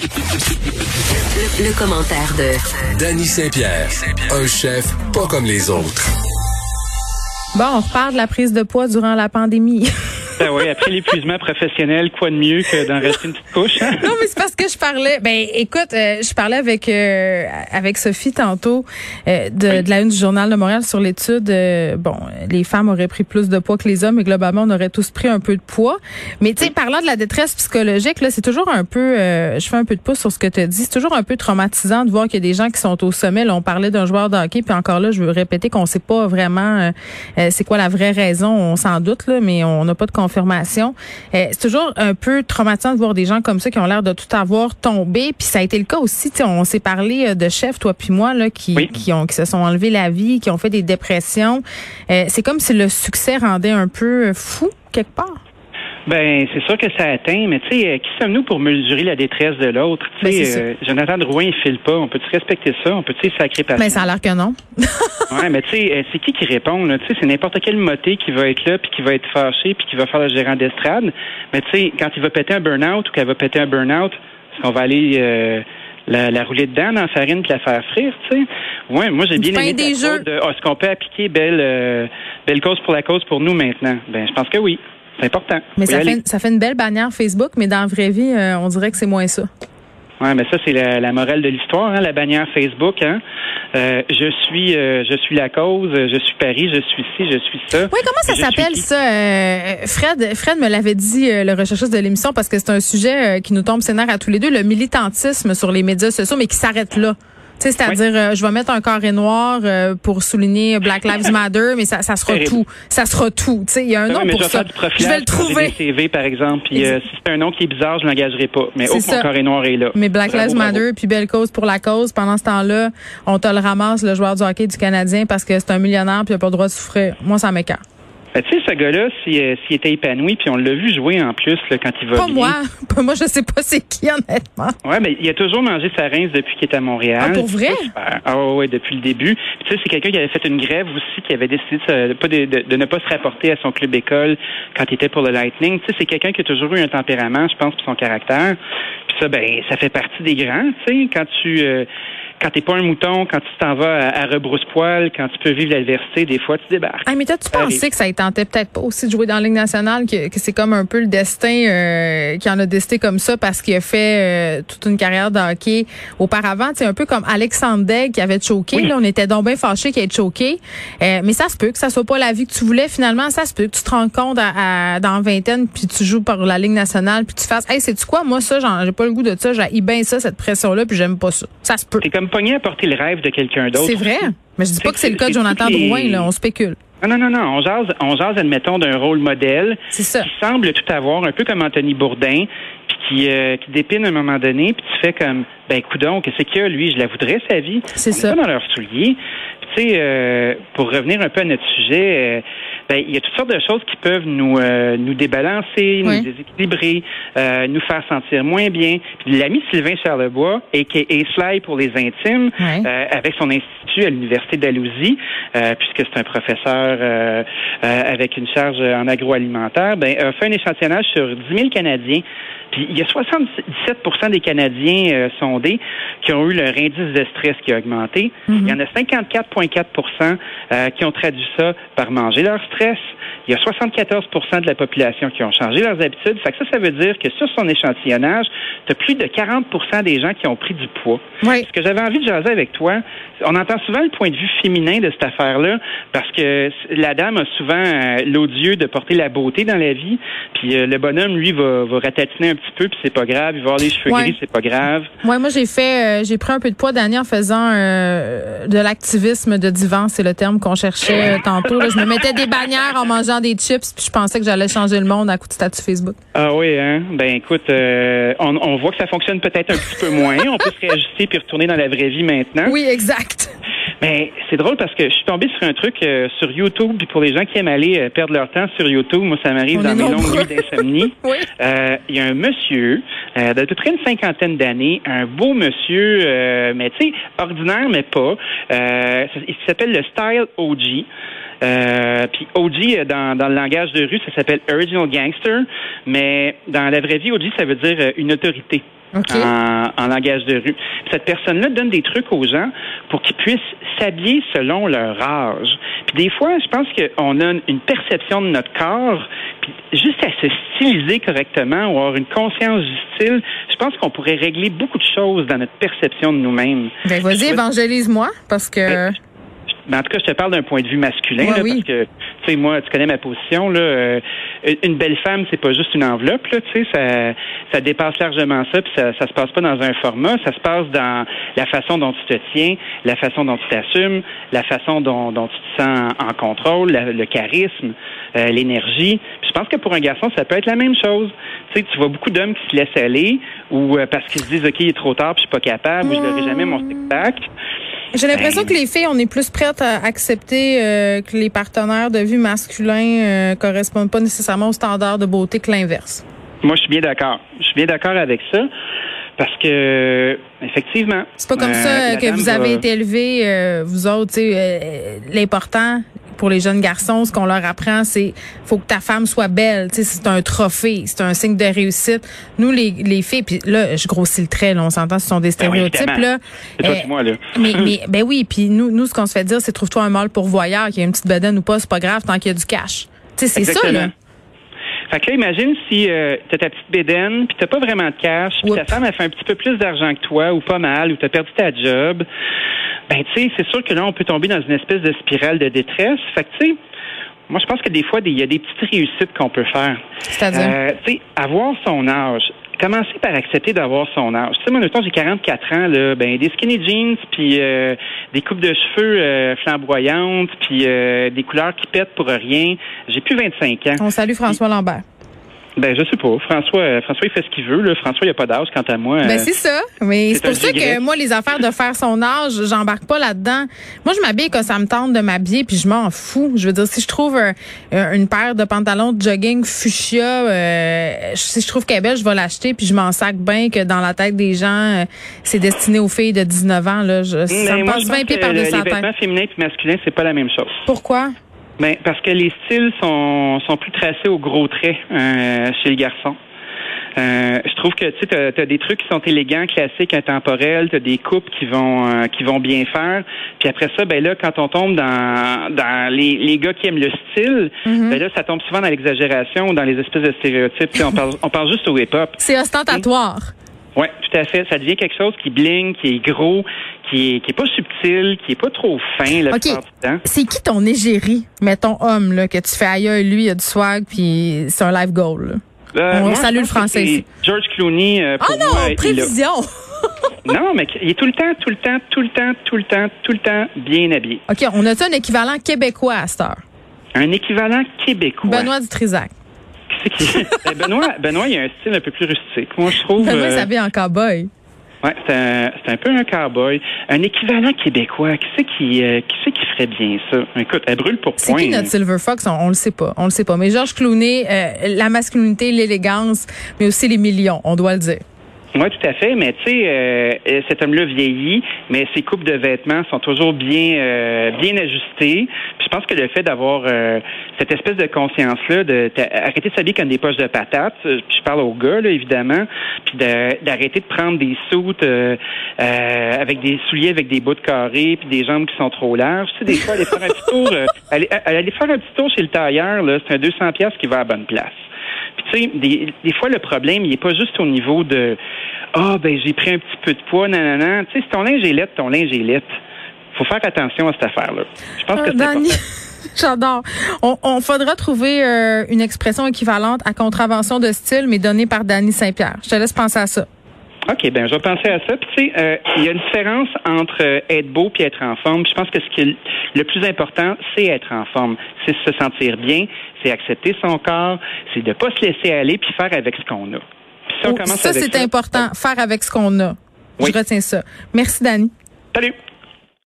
Le, commentaire de Danny Saint-Pierre, un chef pas comme les autres. Bon, on reparle de la prise de poids durant la pandémie. Ben oui, après l'épuisement professionnel, quoi de mieux que d'en rester une petite couche? Hein? non, mais c'est parce que je parlais. Ben, écoute, euh, je parlais avec euh, avec Sophie tantôt euh, de, de, la une du journal de Montréal sur l'étude. bon, les femmes auraient pris plus de poids que les hommes, et globalement, on aurait tous pris un peu de poids. Mais tu sais, parlant de la détresse psychologique, là, c'est toujours un peu. je fais un peu de pouce sur ce que tu as dit. C'est toujours un peu traumatisant de voir qu'il y a des gens qui sont au sommet. Là, on parlait d'un joueur de hockey, puis encore là, je veux répéter qu'on sait pas vraiment c'est quoi la vraie raison. On s'en doute là, mais on n'a pas de Euh, c'est toujours un peu traumatisant de voir des gens comme ça qui ont l'air de tout avoir tombé. Puis ça a été le cas aussi. On s'est parlé euh, de chefs, toi puis moi, là, qui, qui, ont, qui se sont enlevés la vie, qui ont fait des dépressions. Euh, c'est comme si le succès rendait un peu fou quelque part. Ben, c'est sûr que ça atteint, mais tu sais, euh, qui sommes-nous pour mesurer la détresse de l'autre? Tu ben, sais, euh, Jonathan Drouin, il file pas. On peut-tu respecter ça? On peut-tu sacrer passer? Mais ça a l'air que non. ouais, mais tu sais, euh, c'est qui qui répond, là? Tu sais, c'est n'importe quel moté qui va être là, puis qui va être fâché, puis qui va faire le gérant d'estrade. Mais tu sais, quand il va péter un burn-out ou qu'elle va péter un burn-out, est-ce qu'on va aller... la, rouler dedans dans la farine puis la faire frire, tu sais? Ouais, moi j'ai bien aimé des jeux. de est-ce qu'on peut appliquer belle belle cause pour la cause pour nous maintenant? Ben je pense que oui. C'est important. Mais ça fait, ça fait, une belle bannière Facebook, mais dans la vraie vie, euh, on dirait que c'est moins ça. Oui, mais ça, c'est la, morale de l'histoire, hein, la bannière Facebook. Hein. Euh, je suis euh, je suis la cause, je suis Paris, je suis ci, je suis ça. Oui, comment ça s'appelle ça? Fred, Fred me l'avait dit, le recherchiste de l'émission, parce que c'est un sujet qui nous tombe scénaire à tous les deux, le militantisme sur les médias sociaux, mais qui s'arrête là c'est-à-dire, euh, je vais mettre un carré noir euh, pour souligner Black Lives Matter, mais ça, ça sera tout. Ça sera tout. Tu sais, il y a un nom pour ça. Je vais le trouver. CV, par exemple. Puis euh, si c'est un nom qui est bizarre, je l'engagerai pas. Mais au mon carré noir est là. Mais Black Lives Matter, puis belle cause pour la cause. Pendant ce temps-là, on te le ramasse, le joueur du hockey du Canadien, parce que c'est un millionnaire puis il a pas le droit de souffrir. Moi, ça m'écarte. Ben, tu sais, ce gars-là, euh, s'il était épanoui, puis on l'a vu jouer en plus là, quand il va Pas moi. Pas moi, je sais pas c'est qui, honnêtement. Ouais, mais il a toujours mangé sa rince depuis qu'il est à Montréal. Ah, pour vrai? Ah ouais, depuis le début. Tu sais, c'est quelqu'un qui avait fait une grève aussi, qui avait décidé de, ne pas se rapporter à son club école quand il était pour le Lightning. Tu sais, c'est quelqu'un qui a toujours eu un tempérament, je pense, pour son caractère. Puis ça, ben, ça fait partie des grands, tu sais, quand tu... Euh, quand t'es pas un mouton, quand tu t'en vas à, rebrousse-poil, quand tu peux vivre l'adversité, des fois, tu débarques. Ah, mais toi, tu pensais que ça tentait peut-être pas aussi de jouer dans la Ligue nationale, que, c'est comme un peu le destin euh, qui en a décidé comme ça parce qu'il a fait euh, toute une carrière de hockey auparavant? C'est un peu comme Alexandre Degg qui avait choqué. Là, on était donc bien fâchés qu'il ait choqué. Euh, mais ça se peut que ça soit pas la vie que tu voulais finalement. Ça se peut que tu te rends compte à, dans vingtaine puis tu joues par la Ligue nationale puis tu fasses, hey, c'est-tu quoi? Moi, ça, j'ai pas le goût de ça. J'ai bien ça, cette pression-là puis j'aime pas ça. Ça se peut pogné à porter le rêve de quelqu'un d'autre. C'est vrai? Mais je dis pas que c'est le cas de Jonathan Drouin, là. On spécule. Non, non, non, non. On jase, on jase admettons, d'un rôle modèle. C'est ça. Qui semble tout avoir, un peu comme Anthony Bourdin, puis qui, euh, qui dépine à un moment donné, puis tu fais comme, ben, coudon, qu'est-ce qu'il a, lui? Je la voudrais, sa vie. C'est ça. Pas dans leur souliers. Puis, tu sais, euh, pour revenir un peu à notre sujet, euh, ben, il y a toutes sortes de choses qui peuvent nous euh, nous débalancer, nous déséquilibrer, euh, nous faire sentir moins bien. l'ami Sylvain Charlebois, et qui est Sly pour les intimes, euh, avec son institut à l'université d'Alousie, puisque c'est un professeur avec une charge en agroalimentaire, ben, a fait un échantillonnage sur 10 000 Canadiens puis il y a 77 des Canadiens euh, sondés qui ont eu leur indice de stress qui a augmenté. Mhm. Il y en a 54,4 euh, qui ont traduit ça par manger leur stress. Il y a 74 de la population qui ont changé leurs habitudes. Fait que ça, ça veut dire que sur son échantillonnage, tu as plus de 40% des gens qui ont pris du poids. Ce que j'avais envie de jaser avec toi, on entend souvent le point de vue féminin de cette affaire-là, parce que la dame a souvent euh, l'odieux de porter la beauté dans la vie, puis euh, le bonhomme, lui, va, va ratatiner un petit peu, puis c'est pas grave, il va avoir les cheveux gris, c'est pas grave. Ouais, moi j'ai fait, euh, j'ai pris un peu de poids d'année en faisant de l'activisme de divan, c'est le terme qu'on cherchait tantôt. Je me mettais des en mangeant des chips, puis je pensais que j'allais changer le monde à coup de statut Facebook. Ah oui, hein? Ben écoute, euh, on, voit que ça fonctionne peut-être un petit peu moins. On peut se réajuster puis retourner dans la vraie vie maintenant. Oui, exact. Mais c'est drôle parce que je suis tombé sur un truc euh, sur YouTube, puis pour les gens qui aiment aller euh, perdre leur temps sur YouTube, moi ça m'arrive dans mes longues nuits d'insomnie. Il y a un monsieur d'à peu près une cinquantaine d'années, un beau monsieur, mais tu sais, ordinaire mais pas. il s'appelle le Style OG. Euh, puis OG, dans, dans le langage de rue, ça s'appelle Original Gangster, mais dans la vraie vie, OG, ça veut dire euh, une autorité. En, langage de rue. Cette personne-là donne des trucs aux gens pour qu'ils puissent s'habiller selon leur âge. Puis des fois, je pense qu'on a une perception de notre corps, puis juste à se styliser correctement ou avoir une conscience du style, je pense qu'on pourrait régler beaucoup de choses dans notre perception de nous-mêmes. Ben, vas-y, évangélise-moi, parce que... Ben, en tout cas, je te parle d'un point de vue masculin, là, parce que, tu sais, moi, tu connais ma position, là. Euh, une belle femme, c'est pas juste une enveloppe, là, tu sais, ça, ça dépasse largement ça, puis ça, ça se passe pas dans un format, ça se passe dans la façon dont tu te tiens, la façon dont tu t'assumes, la façon dont, dont tu te sens en contrôle, le charisme, euh, l'énergie. je pense que pour un garçon, ça peut être la même chose. Tu sais, tu vois beaucoup d'hommes qui se laissent aller, ou euh, parce qu'ils se disent, ok, il est trop tard, puis je suis pas capable, ou je n'aurai jamais mon spectacle. J'ai l'impression que les filles, on est plus prêtes à accepter euh, que les partenaires de vue masculins euh, correspondent pas nécessairement aux standards de beauté que l'inverse. Moi, je suis bien d'accord. Je suis bien d'accord avec ça. Parce que effectivement. C'est pas comme ça que vous avez été élevé, vous autres. L'important, pour les jeunes garçons, ce qu'on leur apprend, c'est faut que ta femme soit belle. C'est un trophée, c'est un signe de réussite. Nous, les, les filles, puis là, je grossis le trait, là, on s'entend, ce sont des ben stéréotypes. là. Toi, euh, moi, là. mais, mais ben oui, puis nous, nous, ce qu'on se fait dire, c'est trouve-toi un mâle pourvoyeur, qui a une petite bedaine ou pas, c'est pas grave tant qu'il y a du cash. C'est ça, là. Fait que là, imagine si euh, tu as ta petite bédaine, puis t'as pas vraiment de cash, puis ta femme a fait un petit peu plus d'argent que toi, ou pas mal, ou t'as perdu ta job ben tu sais, c'est sûr que là, on peut tomber dans une espèce de spirale de détresse. Fait que tu sais, moi, je pense que des fois, il y a des petites réussites qu'on peut faire. C'est-à-dire? Euh, tu sais, avoir son âge. Commencer par accepter d'avoir son âge. Tu sais, moi, temps, j'ai 44 ans, là, ben, des skinny jeans, puis euh, des coupes de cheveux euh, flamboyantes, puis euh, des couleurs qui pètent pour rien. J'ai plus 25 ans. On salue François Lambert. Ben, je sais pas. François, euh, François, il fait ce qu'il veut. Là. François, il a pas d'âge, quant à moi. Ben, c'est ça. Mais c'est pour ça que moi, les affaires de faire son âge, j'embarque pas là-dedans. Moi, je m'habille quand ça me tente de m'habiller, puis je m'en fous. Je veux dire, si je trouve une paire de pantalons de jogging fuchsia, euh, si je trouve qu'elle est belle, je vais l'acheter, puis je m'en sac bien que dans la tête des gens, euh, c'est destiné aux filles de 19 ans. Là. Je, ça me passe 20 pieds par-dessus la tête. Les vêtements féminins et masculins, c'est pas la même chose. Pourquoi? Ben, parce que les styles sont, sont plus tracés au gros trait chez les garçons. Euh, je trouve que tu as, des trucs qui sont élégants, classiques, intemporels, tu as des coupes qui vont euh, qui vont bien faire. Puis après ça, ben là, quand on tombe dans, dans les, les gars qui aiment le style, mm-hmm. ben là, ça tombe souvent dans l'exagération ou dans les espèces de stéréotypes. on parle on parle juste au hip-hop. C'est ostentatoire. Oui, tout à fait. Ça devient quelque chose qui bling, qui est gros, qui est, qui est pas subtil, qui est pas trop fin là, okay. C'est qui ton égérie, mettons homme, là, que tu fais ailleurs, lui, il a du swag, puis c'est un life goal. Là? Euh, On salue le français. George Clooney. Euh, oh non, prévision. non, mais il est tout le temps, tout le temps, tout le temps, tout le temps, tout le temps bien habillé. OK, on a un équivalent québécois à cette heure? Un équivalent québécois. Benoît Dutrisac. Ben, Benoît, Benoît, il a un style un peu plus rustique. Moi, je trouve. Benoît euh... s'habille en cowboy. Oui, c'est un, un, peu un cowboy. Un équivalent québécois. Qui c'est qui, euh, qui, qui ferait bien ça? Écoute, elle brûle pour point. C'est qui notre Silver Fox? On, on, le sait pas. On le sait pas. Mais Georges Clooney, euh, la masculinité, l'élégance, mais aussi les millions, on doit le dire. Oui, tout à fait. Mais tu sais, euh, cet homme-là vieillit, mais ses coupes de vêtements sont toujours bien euh, bien ajustées. Puis je pense que le fait d'avoir euh, cette espèce de conscience-là, de arrêter de s'habiller comme des poches de patates, puis je parle aux gars, là, évidemment, puis d'arrêter de, prendre des soutes avec des souliers avec des bouts de carré, puis des jambes qui sont trop larges. Tu sais, des fois, aller faire un petit tour, aller, aller faire un petit tour chez le tailleur, là, c'est un 200 pièces qui va à la bonne place. Puis tu sais, des, des, fois le problème, il est pas juste au niveau de ah oh, ben j'ai pris un petit peu de poids, nanana. Tu sais, si ton linge est lettre, ton linge est lettre. Faut faire attention à cette affaire-là. Je pense que c'est J'adore. On, on, faudra trouver euh, une expression équivalente à contravention de style, mais donnée par Danny Saint-Pierre. Je te laisse penser à ça. OK, ben je vais penser à ça. Puis tu sais, euh, il y a une différence entre euh, être beau puis être en forme. je pense que ce qui est le plus important, c'est être en forme, c'est se sentir bien, c'est accepter son corps, c'est de pas se laisser aller puis faire avec ce qu'on a. ça, c'est important, faire avec ce qu'on a. Je retiens ça. Merci, Dani. Salut.